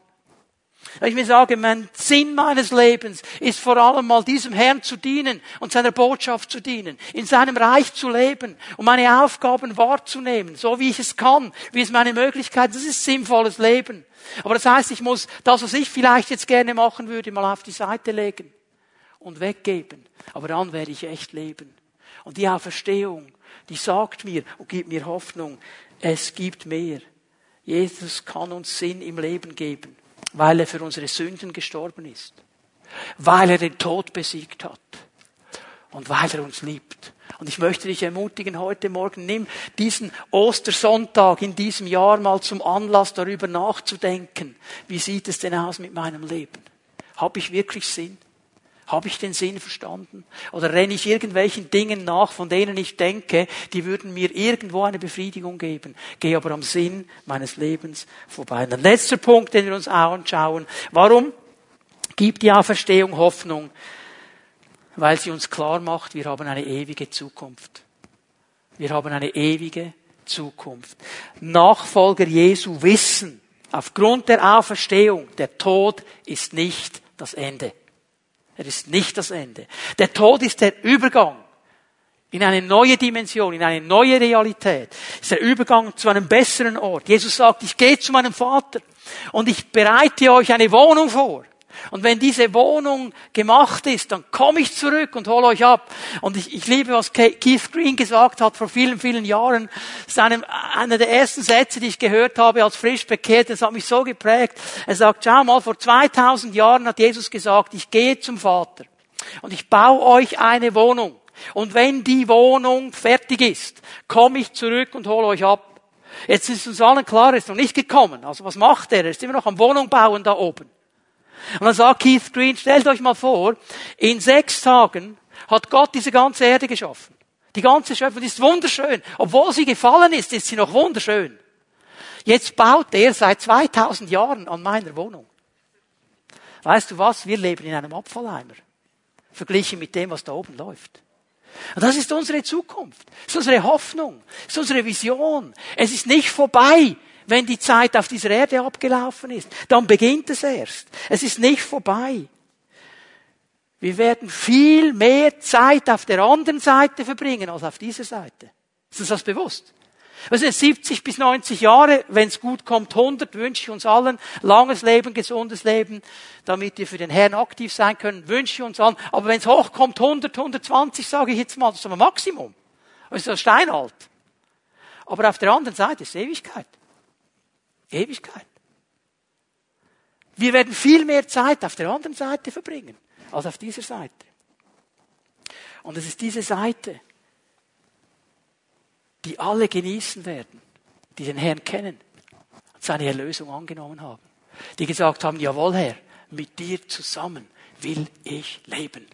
Ich mir sage, mein Sinn meines Lebens ist vor allem mal diesem Herrn zu dienen und seiner Botschaft zu dienen, in seinem Reich zu leben und meine Aufgaben wahrzunehmen, so wie ich es kann, wie es meine Möglichkeiten, das ist sinnvolles Leben. Aber das heißt, ich muss das, was ich vielleicht jetzt gerne machen würde, mal auf die Seite legen und weggeben. Aber dann werde ich echt leben. Und die Auferstehung, die sagt mir und gibt mir Hoffnung, es gibt mehr. Jesus kann uns Sinn im Leben geben, weil er für unsere Sünden gestorben ist, weil er den Tod besiegt hat und weil er uns liebt. Und ich möchte dich ermutigen, heute Morgen nimm diesen Ostersonntag in diesem Jahr mal zum Anlass, darüber nachzudenken. Wie sieht es denn aus mit meinem Leben? Habe ich wirklich Sinn? Habe ich den Sinn verstanden? Oder renne ich irgendwelchen Dingen nach, von denen ich denke, die würden mir irgendwo eine Befriedigung geben, gehe aber am Sinn meines Lebens vorbei. Und ein letzter Punkt, den wir uns anschauen. Warum gibt die Auferstehung Hoffnung? Weil sie uns klar macht, wir haben eine ewige Zukunft. Wir haben eine ewige Zukunft. Nachfolger Jesu wissen, aufgrund der Auferstehung, der Tod ist nicht das Ende. Er ist nicht das Ende. Der Tod ist der Übergang in eine neue Dimension, in eine neue Realität. Ist der Übergang zu einem besseren Ort. Jesus sagt, ich gehe zu meinem Vater und ich bereite euch eine Wohnung vor. Und wenn diese Wohnung gemacht ist, dann komme ich zurück und hole euch ab. Und ich, ich liebe, was Keith Green gesagt hat vor vielen, vielen Jahren. Das ist einem, einer der ersten Sätze, die ich gehört habe als frisch bekehrt. Das hat mich so geprägt. Er sagt, schau mal, vor 2000 Jahren hat Jesus gesagt, ich gehe zum Vater und ich baue euch eine Wohnung. Und wenn die Wohnung fertig ist, komme ich zurück und hole euch ab. Jetzt ist uns allen klar, er ist noch nicht gekommen. Also was macht er? Er ist immer noch am Wohnung bauen da oben. Und dann sagt Keith Green, stellt euch mal vor, in sechs Tagen hat Gott diese ganze Erde geschaffen. Die ganze Schöpfung ist wunderschön. Obwohl sie gefallen ist, ist sie noch wunderschön. Jetzt baut er seit 2000 Jahren an meiner Wohnung. Weißt du was? Wir leben in einem Abfalleimer. Verglichen mit dem, was da oben läuft. Und das ist unsere Zukunft. Das ist unsere Hoffnung. Das ist unsere Vision. Es ist nicht vorbei wenn die Zeit auf dieser Erde abgelaufen ist. Dann beginnt es erst. Es ist nicht vorbei. Wir werden viel mehr Zeit auf der anderen Seite verbringen als auf dieser Seite. Ist uns das bewusst? Also 70 bis 90 Jahre, wenn es gut kommt, 100 wünsche ich uns allen. Langes Leben, gesundes Leben, damit wir für den Herrn aktiv sein können, wünsche ich uns allen. Aber wenn es hochkommt, 100, 120, sage ich jetzt mal, das ist ein Maximum. Das ist ja steinalt. Aber auf der anderen Seite ist Ewigkeit. Ewigkeit. Wir werden viel mehr Zeit auf der anderen Seite verbringen als auf dieser Seite. Und es ist diese Seite, die alle genießen werden, die den Herrn kennen und seine Erlösung angenommen haben. Die gesagt haben, jawohl Herr, mit dir zusammen will ich leben.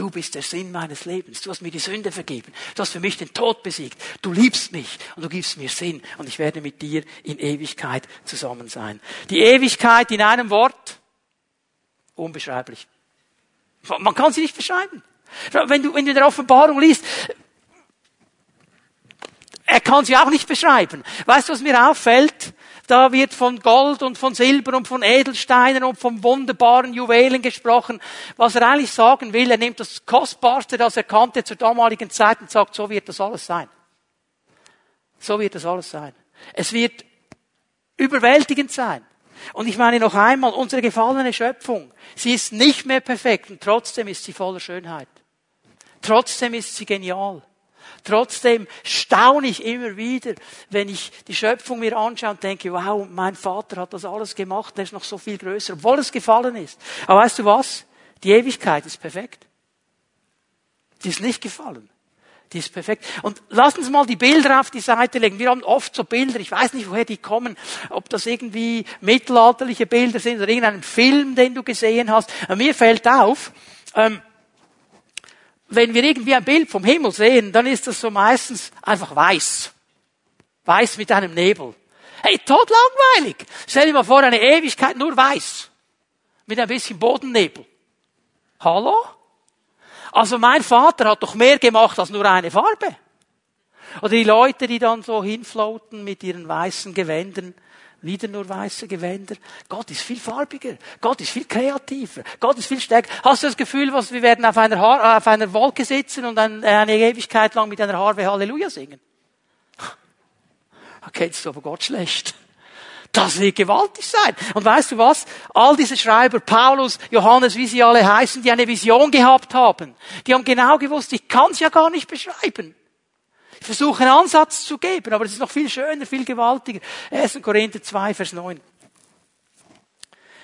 Du bist der Sinn meines Lebens. Du hast mir die Sünde vergeben. Du hast für mich den Tod besiegt. Du liebst mich und du gibst mir Sinn und ich werde mit dir in Ewigkeit zusammen sein. Die Ewigkeit in einem Wort, unbeschreiblich. Man kann sie nicht beschreiben. Wenn du, wenn du in der Offenbarung liest, er kann sie auch nicht beschreiben. Weißt du, was mir auffällt? Da wird von Gold und von Silber und von Edelsteinen und von wunderbaren Juwelen gesprochen. Was er eigentlich sagen will, er nimmt das Kostbarste, das er kannte zur damaligen Zeit und sagt, so wird das alles sein. So wird das alles sein. Es wird überwältigend sein. Und ich meine noch einmal, unsere gefallene Schöpfung, sie ist nicht mehr perfekt und trotzdem ist sie voller Schönheit. Trotzdem ist sie genial. Trotzdem staune ich immer wieder, wenn ich die Schöpfung mir anschaue und denke, wow, mein Vater hat das alles gemacht, der ist noch so viel größer, obwohl es gefallen ist. Aber weißt du was? Die Ewigkeit ist perfekt. Die ist nicht gefallen. Die ist perfekt. Und lass uns mal die Bilder auf die Seite legen. Wir haben oft so Bilder, ich weiß nicht, woher die kommen, ob das irgendwie mittelalterliche Bilder sind oder irgendeinen Film, den du gesehen hast. Mir fällt auf, ähm, wenn wir irgendwie ein Bild vom Himmel sehen, dann ist das so meistens einfach weiß. Weiß mit einem Nebel. Hey, tot langweilig. Stell dir mal vor, eine Ewigkeit nur weiß. Mit ein bisschen Bodennebel. Hallo? Also mein Vater hat doch mehr gemacht als nur eine Farbe. Oder die Leute, die dann so hinfloaten mit ihren weißen Gewändern wieder nur weiße Gewänder. Gott ist viel farbiger. Gott ist viel kreativer. Gott ist viel stärker. Hast du das Gefühl, was wir werden auf einer, Haar, auf einer Wolke sitzen und eine Ewigkeit lang mit einer Harfe Halleluja singen? Da <laughs> kennst du aber Gott schlecht. Das wird gewaltig sein. Und weißt du was? All diese Schreiber, Paulus, Johannes, wie sie alle heißen, die eine Vision gehabt haben, die haben genau gewusst, ich kann es ja gar nicht beschreiben. Ich versuche einen Ansatz zu geben, aber es ist noch viel schöner, viel gewaltiger. 1. Korinther 2, Vers 9.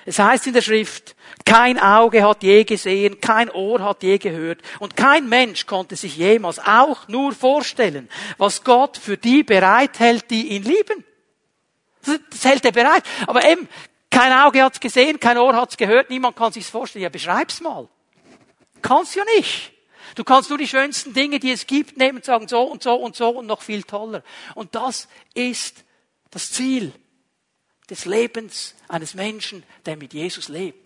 Es heißt in der Schrift, kein Auge hat je gesehen, kein Ohr hat je gehört und kein Mensch konnte sich jemals auch nur vorstellen, was Gott für die bereithält, die ihn lieben. Das hält er bereit. Aber eben, kein Auge hat's gesehen, kein Ohr hat's gehört, niemand kann sich's vorstellen. Ja, beschreib's mal. Kannst ja nicht. Du kannst nur die schönsten Dinge, die es gibt, nehmen und sagen, so und so und so und noch viel toller. Und das ist das Ziel des Lebens eines Menschen, der mit Jesus lebt.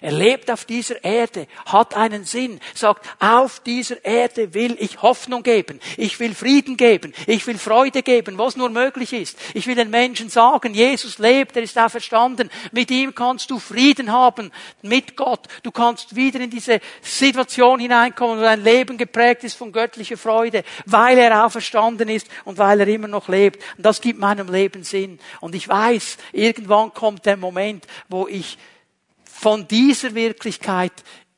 Er lebt auf dieser Erde, hat einen Sinn, sagt, auf dieser Erde will ich Hoffnung geben, ich will Frieden geben, ich will Freude geben, was nur möglich ist. Ich will den Menschen sagen, Jesus lebt, er ist auferstanden, mit ihm kannst du Frieden haben, mit Gott. Du kannst wieder in diese Situation hineinkommen, wo dein Leben geprägt ist von göttlicher Freude, weil er auferstanden ist und weil er immer noch lebt. Und das gibt meinem Leben Sinn. Und ich weiß, irgendwann kommt der Moment, wo ich von dieser Wirklichkeit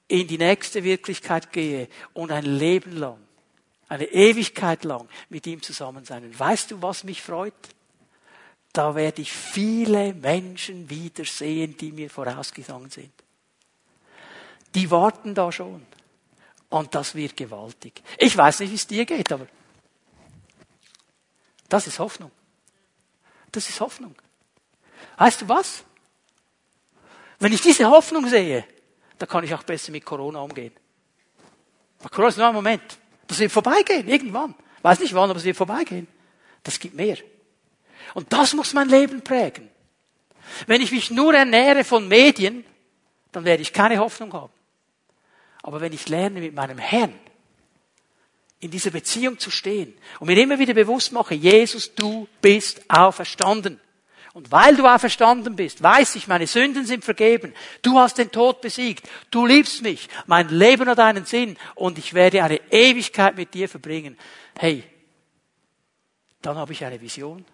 in die nächste Wirklichkeit gehe und ein Leben lang, eine Ewigkeit lang mit ihm zusammen sein. Und weißt du, was mich freut? Da werde ich viele Menschen wiedersehen, die mir vorausgegangen sind. Die warten da schon. Und das wird gewaltig. Ich weiß nicht, wie es dir geht, aber das ist Hoffnung. Das ist Hoffnung. Weißt du was? Wenn ich diese Hoffnung sehe, dann kann ich auch besser mit Corona umgehen. Aber Corona ist nur ein Moment. Das wird vorbeigehen, irgendwann. Weiß nicht wann, aber es wird vorbeigehen. Das gibt mehr. Und das muss mein Leben prägen. Wenn ich mich nur ernähre von Medien, dann werde ich keine Hoffnung haben. Aber wenn ich lerne, mit meinem Herrn in dieser Beziehung zu stehen und mir immer wieder bewusst mache, Jesus, du bist auferstanden. Und weil du auferstanden bist, weiß ich, meine Sünden sind vergeben. Du hast den Tod besiegt. Du liebst mich. Mein Leben hat einen Sinn und ich werde eine Ewigkeit mit dir verbringen. Hey, dann habe ich eine Vision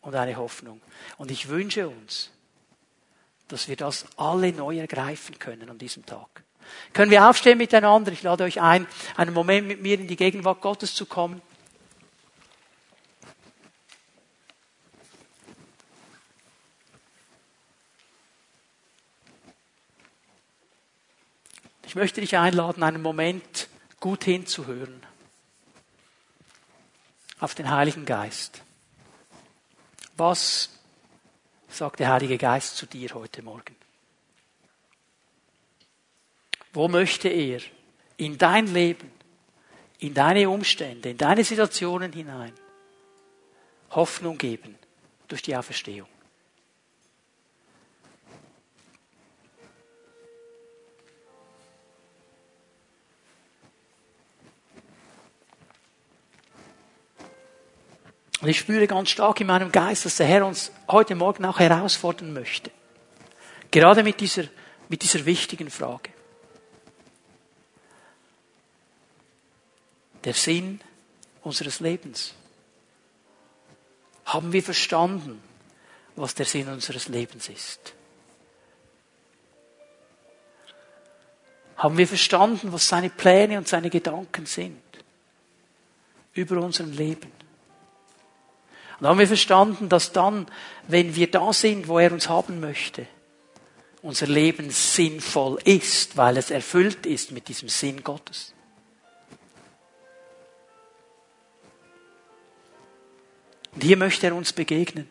und eine Hoffnung. Und ich wünsche uns, dass wir das alle neu ergreifen können an diesem Tag. Können wir aufstehen miteinander? Ich lade euch ein, einen Moment mit mir in die Gegenwart Gottes zu kommen. Ich möchte dich einladen, einen Moment gut hinzuhören auf den Heiligen Geist. Was sagt der Heilige Geist zu dir heute Morgen? Wo möchte er in dein Leben, in deine Umstände, in deine Situationen hinein Hoffnung geben durch die Auferstehung? Und ich spüre ganz stark in meinem Geist, dass der Herr uns heute Morgen auch herausfordern möchte. Gerade mit dieser, mit dieser wichtigen Frage. Der Sinn unseres Lebens. Haben wir verstanden, was der Sinn unseres Lebens ist? Haben wir verstanden, was seine Pläne und seine Gedanken sind über unser Leben? Und haben wir verstanden, dass dann, wenn wir da sind, wo er uns haben möchte, unser Leben sinnvoll ist, weil es erfüllt ist mit diesem Sinn Gottes. Und hier möchte er uns begegnen.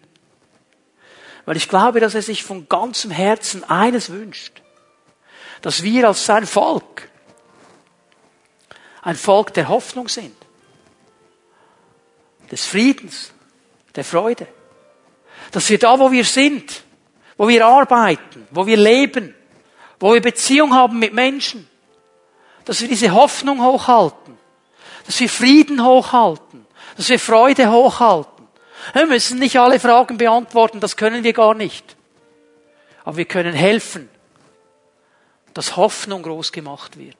Weil ich glaube, dass er sich von ganzem Herzen eines wünscht. Dass wir als sein Volk ein Volk der Hoffnung sind. Des Friedens, der Freude. Dass wir da, wo wir sind, wo wir arbeiten, wo wir leben, wo wir Beziehung haben mit Menschen, dass wir diese Hoffnung hochhalten, dass wir Frieden hochhalten, dass wir Freude hochhalten. Wir müssen nicht alle Fragen beantworten, das können wir gar nicht. Aber wir können helfen, dass Hoffnung groß gemacht wird,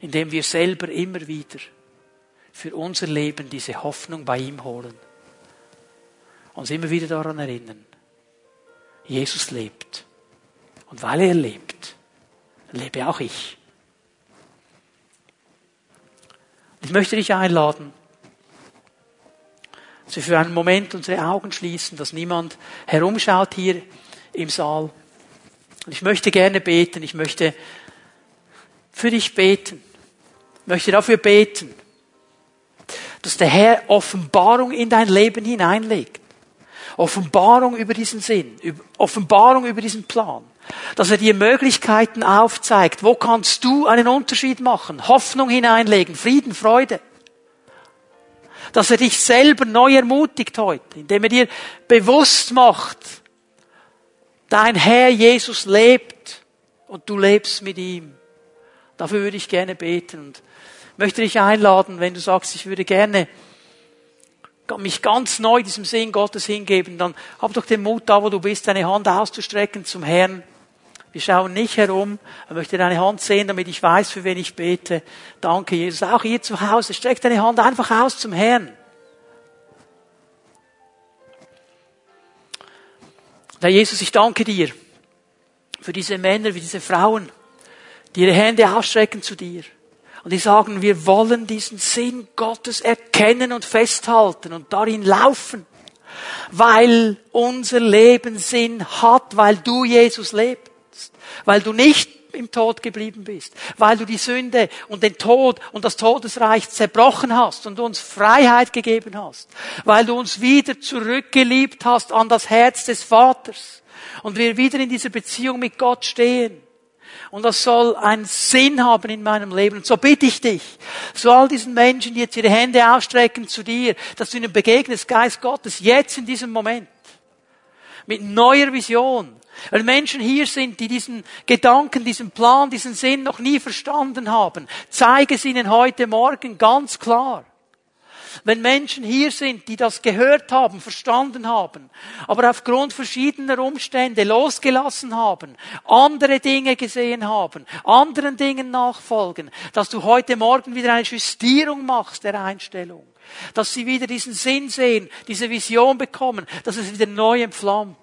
indem wir selber immer wieder für unser Leben diese Hoffnung bei ihm holen. Uns immer wieder daran erinnern, Jesus lebt. Und weil er lebt, lebe auch ich. Ich möchte dich einladen, Dass wir für einen Moment unsere Augen schließen, dass niemand herumschaut hier im Saal. Und ich möchte gerne beten. Ich möchte für dich beten. Ich möchte dafür beten, dass der Herr Offenbarung in dein Leben hineinlegt. Offenbarung über diesen Sinn, Offenbarung über diesen Plan. Dass er dir Möglichkeiten aufzeigt. Wo kannst du einen Unterschied machen? Hoffnung hineinlegen, Frieden, Freude. Dass er dich selber neu ermutigt heute, indem er dir bewusst macht, dein Herr Jesus lebt und du lebst mit ihm. Dafür würde ich gerne beten und möchte dich einladen, wenn du sagst, ich würde gerne mich ganz neu diesem Sinn Gottes hingeben, dann hab doch den Mut da, wo du bist, deine Hand auszustrecken zum Herrn. Wir schauen nicht herum. Ich möchte deine Hand sehen, damit ich weiß, für wen ich bete. Danke, Jesus. Auch hier zu Hause. Streck deine Hand einfach aus zum Herrn. Herr Jesus, ich danke dir für diese Männer, wie diese Frauen, die ihre Hände ausstrecken zu dir. Und die sagen, wir wollen diesen Sinn Gottes erkennen und festhalten und darin laufen, weil unser Leben Sinn hat, weil du Jesus lebst, weil du nicht im Tod geblieben bist, weil du die Sünde und den Tod und das Todesreich zerbrochen hast und uns Freiheit gegeben hast, weil du uns wieder zurückgeliebt hast an das Herz des Vaters und wir wieder in dieser Beziehung mit Gott stehen. Und das soll einen Sinn haben in meinem Leben. Und so bitte ich dich, so all diesen Menschen, die jetzt ihre Hände ausstrecken zu dir, dass du ihnen begegnest, Geist Gottes, jetzt in diesem Moment. Mit neuer Vision. Weil Menschen hier sind, die diesen Gedanken, diesen Plan, diesen Sinn noch nie verstanden haben. Zeige es ihnen heute Morgen ganz klar. Wenn Menschen hier sind, die das gehört haben, verstanden haben, aber aufgrund verschiedener Umstände losgelassen haben, andere Dinge gesehen haben, anderen Dingen nachfolgen, dass du heute Morgen wieder eine Justierung machst der Einstellung, dass sie wieder diesen Sinn sehen, diese Vision bekommen, dass es wieder neu entflammt.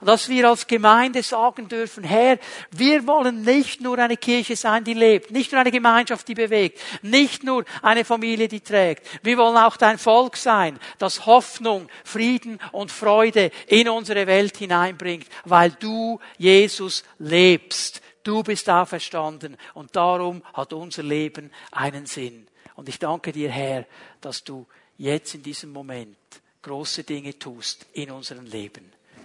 Und dass wir als Gemeinde sagen dürfen, Herr, wir wollen nicht nur eine Kirche sein, die lebt, nicht nur eine Gemeinschaft, die bewegt, nicht nur eine Familie, die trägt. Wir wollen auch dein Volk sein, das Hoffnung, Frieden und Freude in unsere Welt hineinbringt, weil du, Jesus, lebst. Du bist auferstanden und darum hat unser Leben einen Sinn. Und ich danke dir, Herr, dass du jetzt in diesem Moment große Dinge tust in unserem Leben.